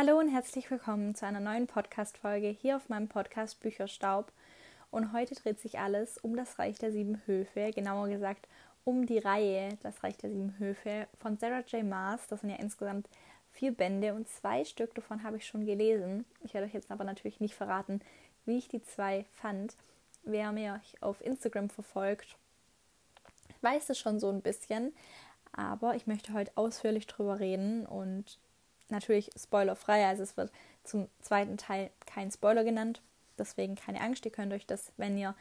Hallo und herzlich willkommen zu einer neuen Podcast-Folge hier auf meinem Podcast Bücherstaub. Und heute dreht sich alles um das Reich der Sieben Höfe, genauer gesagt um die Reihe Das Reich der Sieben Höfe von Sarah J. Maas. Das sind ja insgesamt vier Bände und zwei Stück davon habe ich schon gelesen. Ich werde euch jetzt aber natürlich nicht verraten, wie ich die zwei fand. Wer mir auf Instagram verfolgt, weiß es schon so ein bisschen. Aber ich möchte heute ausführlich drüber reden und natürlich spoilerfrei. Also es wird zum zweiten Teil kein Spoiler genannt. Deswegen keine Angst, ihr könnt euch das, wenn ihr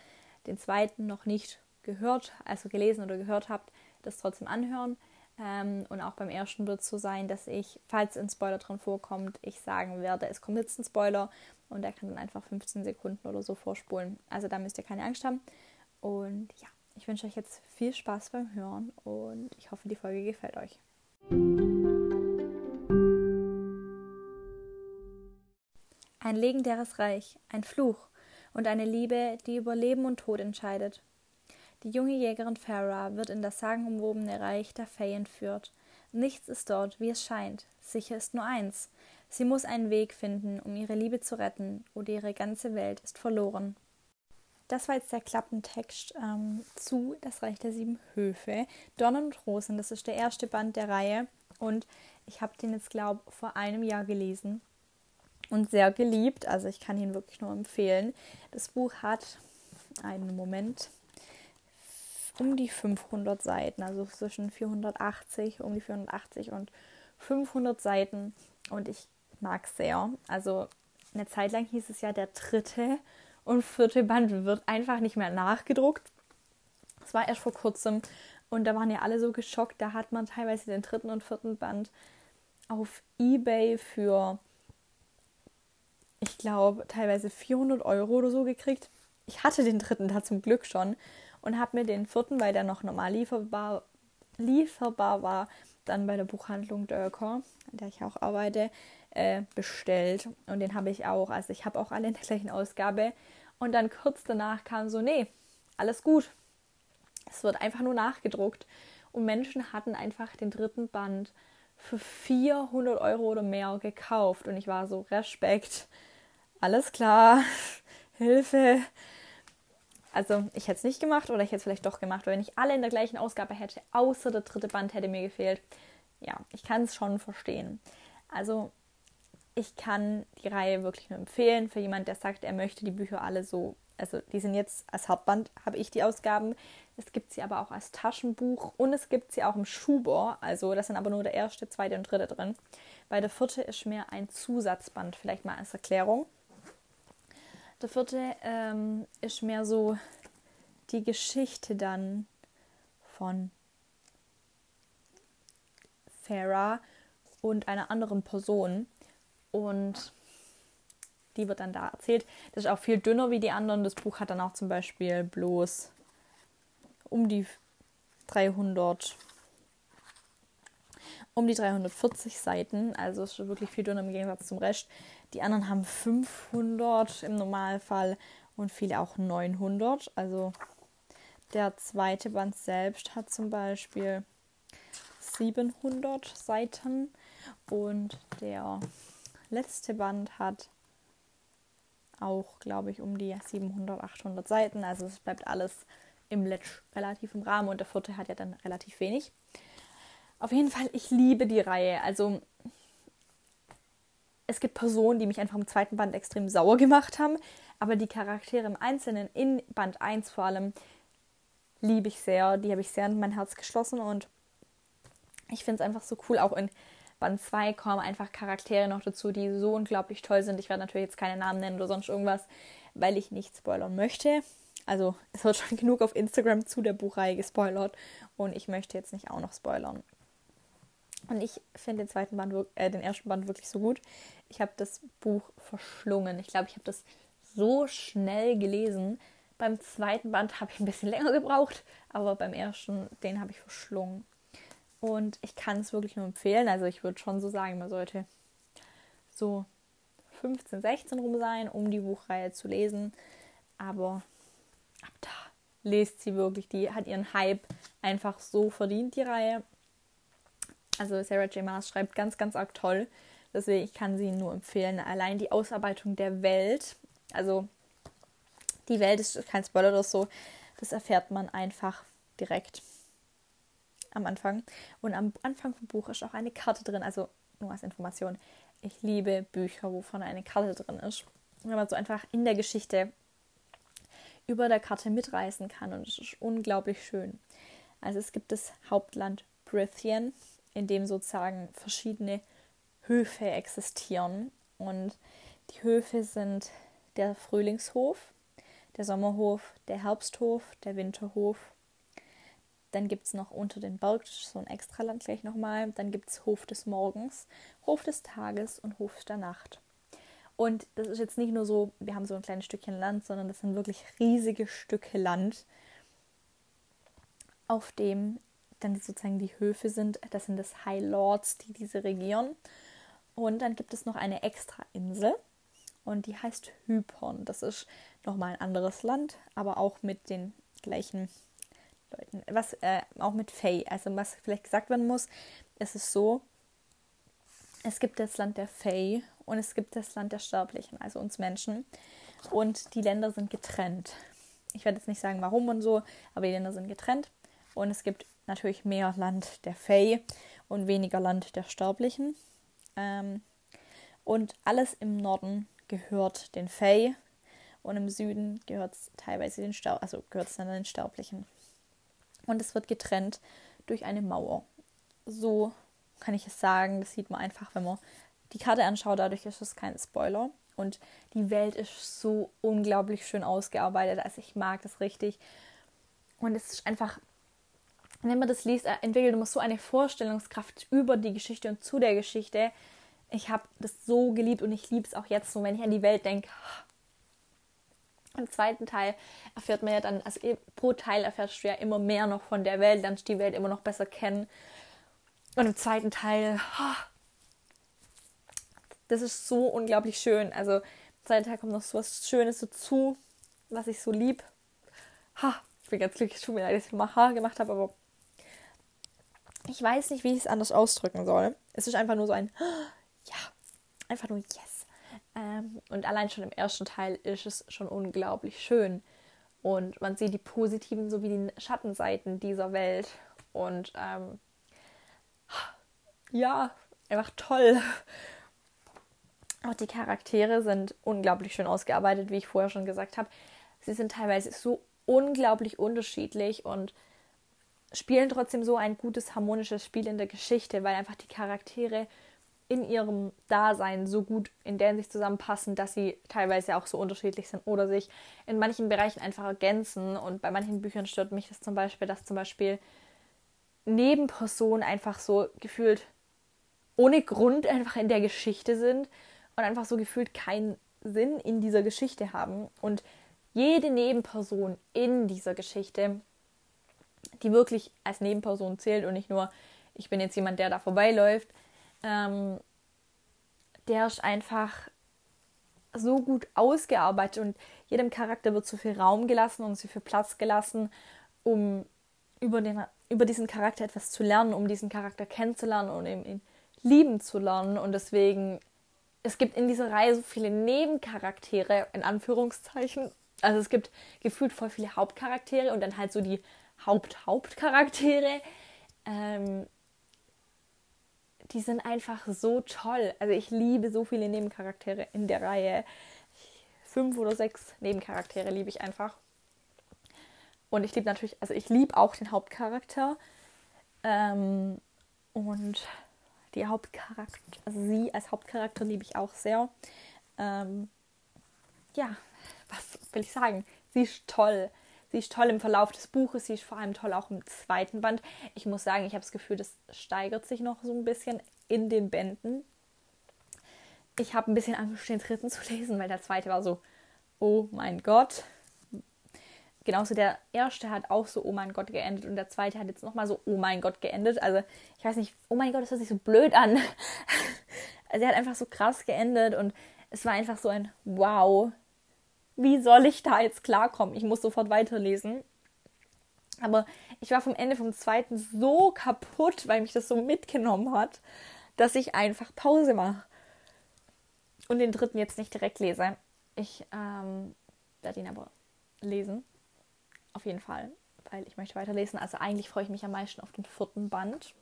den zweiten noch nicht gehört, also gelesen oder gehört habt, das trotzdem anhören. Ähm, und auch beim ersten wird es so sein, dass ich, falls ein Spoiler drin vorkommt, ich sagen werde, es kommt jetzt ein Spoiler und der kann dann einfach 15 Sekunden oder so vorspulen. Also da müsst ihr keine Angst haben. Und ja, ich wünsche euch jetzt viel Spaß beim Hören und ich hoffe, die Folge gefällt euch. Ein legendäres Reich, ein Fluch und eine Liebe, die über Leben und Tod entscheidet. Die junge Jägerin Farah wird in das sagenumwobene Reich der Fey entführt. Nichts ist dort, wie es scheint. Sicher ist nur eins. Sie muss einen Weg finden, um ihre Liebe zu retten, oder ihre ganze Welt ist verloren. Das war jetzt der Klappentext ähm, zu Das Reich der Sieben Höfe. Dornen und Rosen, das ist der erste Band der Reihe. Und ich habe den jetzt, glaube ich, vor einem Jahr gelesen und sehr geliebt. Also ich kann ihn wirklich nur empfehlen. Das Buch hat einen Moment um die 500 Seiten, also zwischen 480, um die 480 und 500 Seiten und ich mag es sehr. Also eine Zeit lang hieß es ja, der dritte und vierte Band wird einfach nicht mehr nachgedruckt. Das war erst vor kurzem und da waren ja alle so geschockt. Da hat man teilweise den dritten und vierten Band auf eBay für ich glaube, teilweise 400 Euro oder so gekriegt. Ich hatte den dritten da zum Glück schon und habe mir den vierten, weil der noch normal lieferbar, lieferbar war, dann bei der Buchhandlung Dörker, an der ich auch arbeite, äh, bestellt. Und den habe ich auch. Also ich habe auch alle in der gleichen Ausgabe. Und dann kurz danach kam so, nee, alles gut. Es wird einfach nur nachgedruckt. Und Menschen hatten einfach den dritten Band für 400 Euro oder mehr gekauft. Und ich war so, Respekt alles klar, Hilfe. Also ich hätte es nicht gemacht oder ich hätte es vielleicht doch gemacht, weil wenn ich alle in der gleichen Ausgabe hätte, außer der dritte Band hätte mir gefehlt. Ja, ich kann es schon verstehen. Also ich kann die Reihe wirklich nur empfehlen für jemand, der sagt, er möchte die Bücher alle so. Also die sind jetzt als Hauptband, habe ich die Ausgaben. Es gibt sie aber auch als Taschenbuch und es gibt sie auch im Schuber. Also das sind aber nur der erste, zweite und dritte drin. Bei der vierte ist mehr ein Zusatzband, vielleicht mal als Erklärung. Der vierte ähm, ist mehr so die Geschichte dann von Farah und einer anderen Person. Und die wird dann da erzählt. Das ist auch viel dünner wie die anderen. Das Buch hat dann auch zum Beispiel bloß um die 300 um die 340 Seiten, also ist wirklich viel dünner im Gegensatz zum Rest. Die anderen haben 500 im Normalfall und viele auch 900. Also der zweite Band selbst hat zum Beispiel 700 Seiten und der letzte Band hat auch, glaube ich, um die 700, 800 Seiten. Also es bleibt alles im Letsch relativ im Rahmen und der vierte hat ja dann relativ wenig. Auf jeden Fall, ich liebe die Reihe. Also es gibt Personen, die mich einfach im zweiten Band extrem sauer gemacht haben, aber die Charaktere im Einzelnen, in Band 1 vor allem, liebe ich sehr. Die habe ich sehr in mein Herz geschlossen und ich finde es einfach so cool. Auch in Band 2 kommen einfach Charaktere noch dazu, die so unglaublich toll sind. Ich werde natürlich jetzt keine Namen nennen oder sonst irgendwas, weil ich nicht spoilern möchte. Also es wird schon genug auf Instagram zu der Buchreihe gespoilert und ich möchte jetzt nicht auch noch spoilern. Und ich finde den zweiten Band, äh, den ersten Band wirklich so gut. Ich habe das Buch verschlungen. Ich glaube, ich habe das so schnell gelesen. Beim zweiten Band habe ich ein bisschen länger gebraucht, aber beim ersten, den habe ich verschlungen. Und ich kann es wirklich nur empfehlen. Also ich würde schon so sagen, man sollte so 15, 16 rum sein, um die Buchreihe zu lesen. Aber da lest sie wirklich. Die hat ihren Hype einfach so verdient, die Reihe. Also Sarah J. Maas schreibt ganz, ganz arg toll. Deswegen, ich kann sie nur empfehlen. Allein die Ausarbeitung der Welt, also die Welt ist kein Spoiler oder so, das erfährt man einfach direkt am Anfang. Und am Anfang vom Buch ist auch eine Karte drin, also nur als Information. Ich liebe Bücher, wovon eine Karte drin ist. Wenn man so einfach in der Geschichte über der Karte mitreisen kann und es ist unglaublich schön. Also es gibt das Hauptland Brithian, in dem sozusagen verschiedene Höfe existieren und die Höfe sind der Frühlingshof, der Sommerhof, der Herbsthof, der Winterhof. Dann gibt es noch unter den Berg, so ein Extraland gleich nochmal. Dann gibt es Hof des Morgens, Hof des Tages und Hof der Nacht. Und das ist jetzt nicht nur so, wir haben so ein kleines Stückchen Land, sondern das sind wirklich riesige Stücke Land, auf dem dann sozusagen die Höfe sind. Das sind das High Lords, die diese regieren. Und dann gibt es noch eine extra Insel und die heißt Hypon. Das ist nochmal ein anderes Land, aber auch mit den gleichen Leuten. Was äh, auch mit Fae. Also was vielleicht gesagt werden muss, es ist so, es gibt das Land der Fae und es gibt das Land der Sterblichen, also uns Menschen. Und die Länder sind getrennt. Ich werde jetzt nicht sagen, warum und so, aber die Länder sind getrennt. Und es gibt natürlich mehr Land der Fae und weniger Land der Sterblichen. Ähm, und alles im Norden gehört den Fae und im Süden gehört es teilweise den Ster also gehört es dann den Sterblichen. Und es wird getrennt durch eine Mauer. So kann ich es sagen. Das sieht man einfach, wenn man die Karte anschaut. Dadurch ist es kein Spoiler. Und die Welt ist so unglaublich schön ausgearbeitet. Also ich mag das richtig. Und es ist einfach, wenn man das liest, entwickelt man so eine Vorstellungskraft über die Geschichte und zu der Geschichte. Ich habe das so geliebt und ich liebe es auch jetzt so, wenn ich an die Welt denke. Im zweiten Teil erfährt man ja dann, also pro Teil erfährst du ja immer mehr noch von der Welt, lernst die Welt immer noch besser kennen. Und im zweiten Teil, das ist so unglaublich schön. Also zweiten Teil kommt noch so was Schönes dazu, was ich so lieb. ich bin ganz glücklich, tut mir leid, dass ich mal Ha gemacht habe, aber ich weiß nicht, wie ich es anders ausdrücken soll. Es ist einfach nur so ein Ja, einfach nur Yes. Ähm, und allein schon im ersten Teil ist es schon unglaublich schön. Und man sieht die positiven sowie die Schattenseiten dieser Welt. Und ähm, ja, einfach toll. Auch die Charaktere sind unglaublich schön ausgearbeitet, wie ich vorher schon gesagt habe. Sie sind teilweise so unglaublich unterschiedlich und spielen trotzdem so ein gutes harmonisches Spiel in der Geschichte, weil einfach die Charaktere in ihrem Dasein so gut in der Hinsicht zusammenpassen, dass sie teilweise auch so unterschiedlich sind oder sich in manchen Bereichen einfach ergänzen. Und bei manchen Büchern stört mich das zum Beispiel, dass zum Beispiel Nebenpersonen einfach so gefühlt ohne Grund einfach in der Geschichte sind und einfach so gefühlt keinen Sinn in dieser Geschichte haben. Und jede Nebenperson in dieser Geschichte, die wirklich als Nebenperson zählt und nicht nur, ich bin jetzt jemand, der da vorbeiläuft, ähm, der ist einfach so gut ausgearbeitet und jedem Charakter wird so viel Raum gelassen und so viel Platz gelassen, um über, den, über diesen Charakter etwas zu lernen, um diesen Charakter kennenzulernen und eben ihn lieben zu lernen. Und deswegen, es gibt in dieser Reihe so viele Nebencharaktere, in Anführungszeichen. Also es gibt gefühlt voll viele Hauptcharaktere und dann halt so die Haupt-Hauptcharaktere. Ähm, die sind einfach so toll. Also ich liebe so viele Nebencharaktere in der Reihe. Fünf oder sechs Nebencharaktere liebe ich einfach. Und ich liebe natürlich, also ich liebe auch den Hauptcharakter. Ähm, und die Hauptcharakter, also sie als Hauptcharakter liebe ich auch sehr. Ähm, ja, was will ich sagen? Sie ist toll. Sie ist toll im Verlauf des Buches, sie ist vor allem toll auch im zweiten Band. Ich muss sagen, ich habe das Gefühl, das steigert sich noch so ein bisschen in den Bänden. Ich habe ein bisschen Angst, den dritten zu lesen, weil der zweite war so, oh mein Gott, genauso der erste hat auch so Oh mein Gott geendet und der zweite hat jetzt nochmal so Oh mein Gott geendet. Also ich weiß nicht, Oh mein Gott, das hört sich so blöd an. also er hat einfach so krass geendet und es war einfach so ein Wow. Wie soll ich da jetzt klarkommen? Ich muss sofort weiterlesen. Aber ich war vom Ende vom zweiten so kaputt, weil mich das so mitgenommen hat, dass ich einfach Pause mache. und den dritten jetzt nicht direkt lese. Ich ähm, werde ihn aber lesen. Auf jeden Fall, weil ich möchte weiterlesen. Also eigentlich freue ich mich am meisten auf den vierten Band.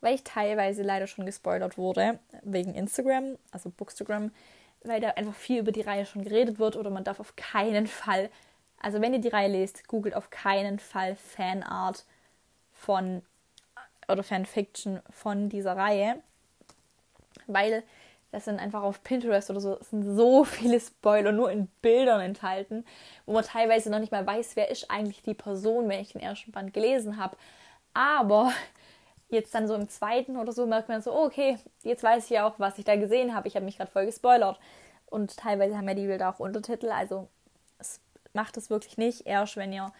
Weil ich teilweise leider schon gespoilert wurde wegen Instagram, also Bookstagram, weil da einfach viel über die Reihe schon geredet wird oder man darf auf keinen Fall, also wenn ihr die Reihe lest, googelt auf keinen Fall Fanart von oder Fanfiction von dieser Reihe, weil das sind einfach auf Pinterest oder so sind so viele Spoiler nur in Bildern enthalten, wo man teilweise noch nicht mal weiß, wer ist eigentlich die Person, wenn ich den ersten Band gelesen habe. Aber jetzt dann so im zweiten oder so merkt man so, oh, okay, jetzt weiß ich ja auch, was ich da gesehen habe. Ich habe mich gerade voll gespoilert. Und teilweise haben ja die Bilder auch Untertitel, also es macht es wirklich nicht. Erst wenn ihr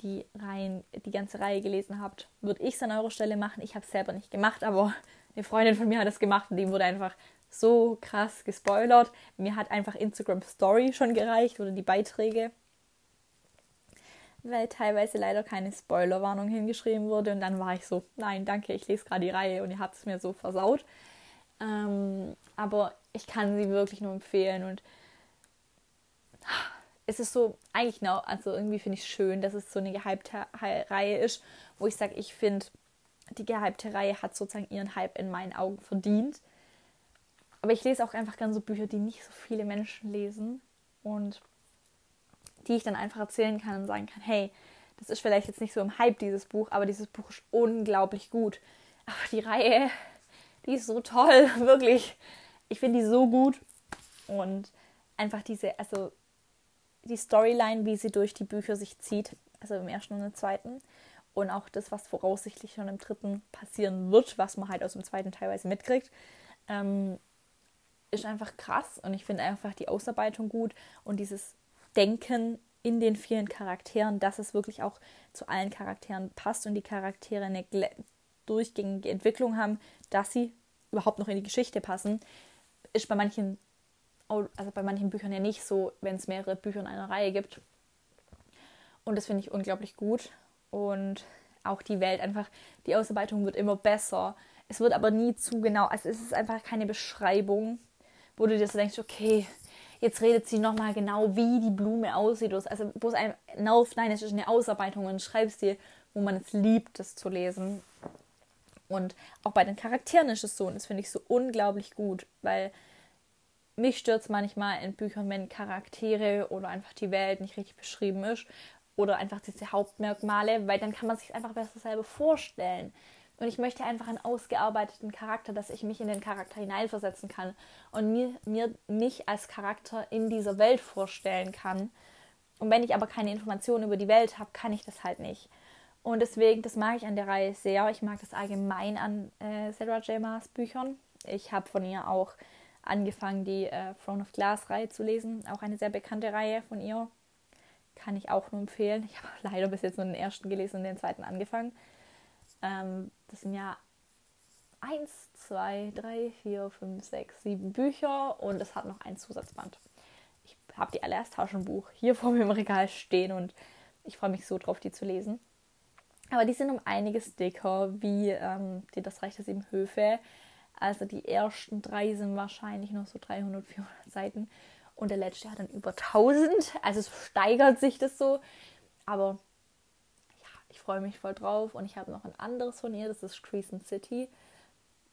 die Reihen, die ganze Reihe gelesen habt, würde ich es an eurer Stelle machen. Ich habe es selber nicht gemacht, aber eine Freundin von mir hat es gemacht und die wurde einfach so krass gespoilert. Mir hat einfach Instagram Story schon gereicht oder die Beiträge, weil teilweise leider keine Spoilerwarnung hingeschrieben wurde und dann war ich so, nein, danke, ich lese gerade die Reihe und ihr habt es mir so versaut. Ähm, aber ich kann sie wirklich nur empfehlen und es ist so, eigentlich, genau, also irgendwie finde ich es schön, dass es so eine gehypte Reihe ist, wo ich sage, ich finde, die gehypte Reihe hat sozusagen ihren Hype in meinen Augen verdient. Aber ich lese auch einfach gerne so Bücher, die nicht so viele Menschen lesen und die ich dann einfach erzählen kann und sagen kann, hey, das ist vielleicht jetzt nicht so im Hype, dieses Buch, aber dieses Buch ist unglaublich gut. Aber die Reihe, die ist so toll, wirklich. Ich finde die so gut. Und einfach diese, also die Storyline, wie sie durch die Bücher sich zieht, also im ersten und im zweiten. Und auch das, was voraussichtlich schon im dritten passieren wird, was man halt aus dem zweiten teilweise mitkriegt, ähm, ist einfach krass. Und ich finde einfach die Ausarbeitung gut und dieses Denken in den vielen Charakteren, dass es wirklich auch zu allen Charakteren passt und die Charaktere eine durchgängige Entwicklung haben, dass sie überhaupt noch in die Geschichte passen, ist bei manchen, also bei manchen Büchern ja nicht so, wenn es mehrere Bücher in einer Reihe gibt. Und das finde ich unglaublich gut. Und auch die Welt einfach, die Ausarbeitung wird immer besser. Es wird aber nie zu genau, also es ist einfach keine Beschreibung, wo du dir so denkst, okay, jetzt redet sie nochmal genau, wie die Blume aussieht. Also wo es einem nervt, nein, es ist eine Ausarbeitung und schreibst dir, wo man es liebt, das zu lesen. Und auch bei den Charakteren ist es so, und das finde ich so unglaublich gut, weil mich es manchmal in Büchern, wenn Charaktere oder einfach die Welt nicht richtig beschrieben ist oder einfach diese Hauptmerkmale, weil dann kann man sich einfach besser selber vorstellen. Und ich möchte einfach einen ausgearbeiteten Charakter, dass ich mich in den Charakter hineinversetzen kann und mir, mir mich als Charakter in dieser Welt vorstellen kann. Und wenn ich aber keine Informationen über die Welt habe, kann ich das halt nicht. Und deswegen, das mag ich an der Reihe sehr. Ich mag das allgemein an äh, Sarah J. Maas Büchern. Ich habe von ihr auch angefangen, die äh, Throne of Glass Reihe zu lesen. Auch eine sehr bekannte Reihe von ihr. Kann ich auch nur empfehlen. Ich habe leider bis jetzt nur den ersten gelesen und den zweiten angefangen. Ähm, das sind ja 1, 2, 3, 4, 5, 6, 7 Bücher und es hat noch ein Zusatzband. Ich habe die alle als Taschenbuch hier vor mir im Regal stehen und ich freue mich so drauf, die zu lesen. Aber die sind um einiges dicker wie ähm, die Das Reich der Sieben Höfe. Also die ersten drei sind wahrscheinlich noch so 300, 400 Seiten und der letzte hat dann über 1000. Also steigert sich das so. Aber ich freue mich voll drauf. Und ich habe noch ein anderes von ihr, das ist Crescent City.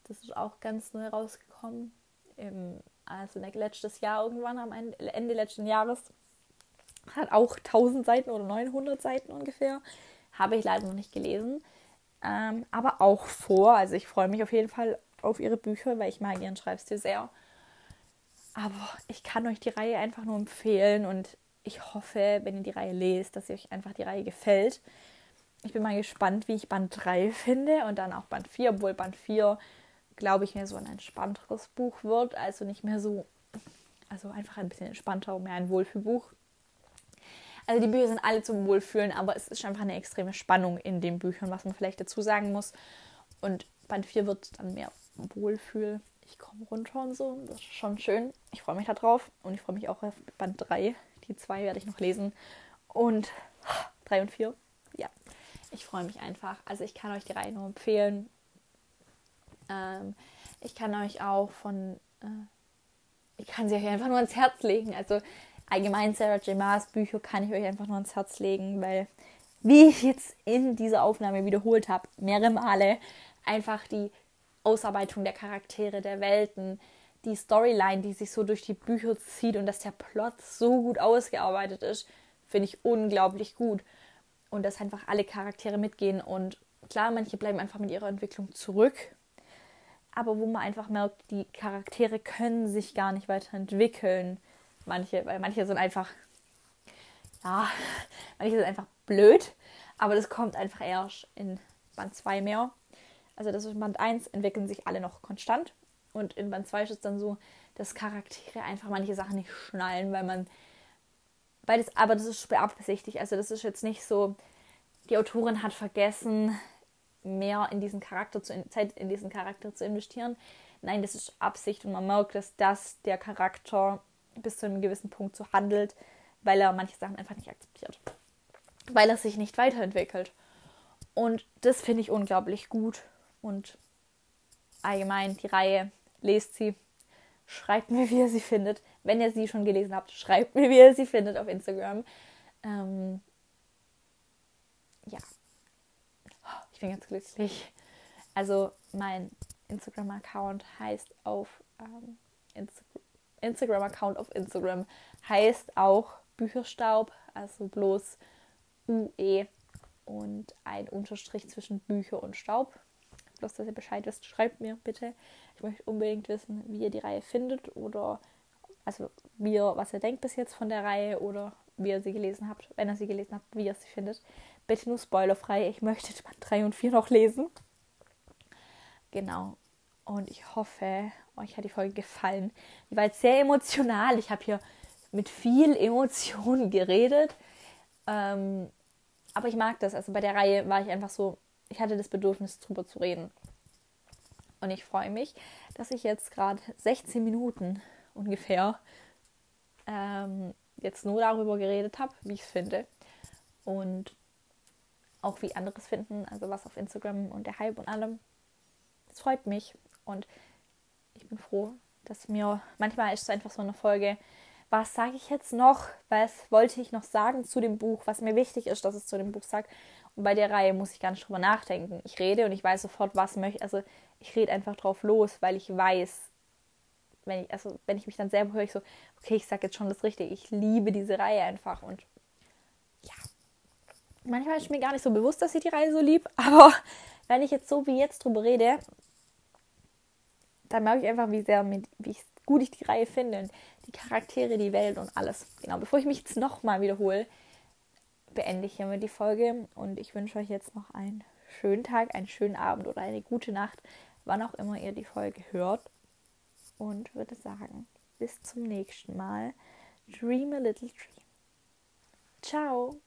Das ist auch ganz neu rausgekommen. Im, also letztes Jahr irgendwann, am Ende letzten Jahres. Hat auch 1000 Seiten oder 900 Seiten ungefähr. Habe ich leider noch nicht gelesen. Ähm, aber auch vor. Also ich freue mich auf jeden Fall auf ihre Bücher, weil ich mag ihren Schreibstil sehr. Aber ich kann euch die Reihe einfach nur empfehlen und ich hoffe, wenn ihr die Reihe lest, dass euch einfach die Reihe gefällt. Ich bin mal gespannt, wie ich Band 3 finde und dann auch Band 4, obwohl Band 4, glaube ich, mehr so ein entspannteres Buch wird. Also nicht mehr so, also einfach ein bisschen entspannter, mehr ein Wohlfühlbuch. Also die Bücher sind alle zum Wohlfühlen, aber es ist einfach eine extreme Spannung in den Büchern, was man vielleicht dazu sagen muss. Und Band 4 wird dann mehr Wohlfühl. Ich komme runter und so. Das ist schon schön. Ich freue mich darauf. Und ich freue mich auch auf Band 3. Die zwei werde ich noch lesen. Und 3 und 4 ich freue mich einfach. Also ich kann euch die Reihe nur empfehlen. Ähm, ich kann euch auch von äh, ich kann sie euch einfach nur ans Herz legen. Also allgemein Sarah J. Maas Bücher kann ich euch einfach nur ans Herz legen, weil, wie ich jetzt in dieser Aufnahme wiederholt habe, mehrere Male, einfach die Ausarbeitung der Charaktere, der Welten, die Storyline, die sich so durch die Bücher zieht und dass der Plot so gut ausgearbeitet ist, finde ich unglaublich gut. Und dass einfach alle Charaktere mitgehen und klar, manche bleiben einfach mit ihrer Entwicklung zurück, aber wo man einfach merkt, die Charaktere können sich gar nicht weiterentwickeln. Manche, weil manche sind einfach, ja, manche sind einfach blöd, aber das kommt einfach erst in Band 2 mehr. Also das ist Band 1 entwickeln sich alle noch konstant und in Band 2 ist es dann so, dass Charaktere einfach manche Sachen nicht schnallen, weil man beides, aber das ist beabsichtigt. Also das ist jetzt nicht so, die Autorin hat vergessen, mehr in diesen Charakter zu, Zeit in diesen Charakter zu investieren. Nein, das ist Absicht und man merkt, dass das der Charakter bis zu einem gewissen Punkt so handelt, weil er manche Sachen einfach nicht akzeptiert. Weil er sich nicht weiterentwickelt. Und das finde ich unglaublich gut. Und allgemein die Reihe, lest sie. Schreibt mir, wie ihr sie findet. Wenn ihr sie schon gelesen habt, schreibt mir, wie ihr sie findet auf Instagram. Ähm, ja, ich bin ganz glücklich. Also mein Instagram-Account heißt auf ähm, Insta Instagram-Account auf Instagram heißt auch Bücherstaub, also bloß UE und ein Unterstrich zwischen Bücher und Staub. Bloß, dass ihr Bescheid wisst, schreibt mir bitte. Ich möchte unbedingt wissen, wie ihr die Reihe findet oder also wie ihr, was ihr denkt bis jetzt von der Reihe oder wie ihr sie gelesen habt, wenn ihr sie gelesen habt, wie ihr sie findet. Bitte nur spoilerfrei. Ich möchte Band 3 und 4 noch lesen. Genau. Und ich hoffe, euch hat die Folge gefallen. Die war jetzt sehr emotional. Ich habe hier mit viel Emotion geredet. Ähm, aber ich mag das. Also bei der Reihe war ich einfach so, ich hatte das Bedürfnis, drüber zu reden. Und ich freue mich, dass ich jetzt gerade 16 Minuten ungefähr ähm, jetzt nur darüber geredet habe, wie ich es finde. Und auch wie anderes finden, also was auf Instagram und der Hype und allem. Das freut mich und ich bin froh, dass mir manchmal ist es einfach so eine Folge, was sage ich jetzt noch, was wollte ich noch sagen zu dem Buch, was mir wichtig ist, dass es zu dem Buch sagt. Und bei der Reihe muss ich gar nicht drüber nachdenken. Ich rede und ich weiß sofort, was möchte. Also ich rede einfach drauf los, weil ich weiß, wenn ich, also wenn ich mich dann selber höre, ich so, okay, ich sage jetzt schon das Richtige. Ich liebe diese Reihe einfach und ja, manchmal ist mir gar nicht so bewusst, dass ich die Reihe so lieb, aber wenn ich jetzt so wie jetzt drüber rede, dann merke ich einfach, wie sehr, mit, wie gut ich die Reihe finde und die Charaktere, die Welt und alles. Genau, bevor ich mich jetzt nochmal wiederhole, beende ich hiermit die Folge und ich wünsche euch jetzt noch einen schönen Tag, einen schönen Abend oder eine gute Nacht, wann auch immer ihr die Folge hört. Und würde sagen, bis zum nächsten Mal. Dream a little dream. Ciao.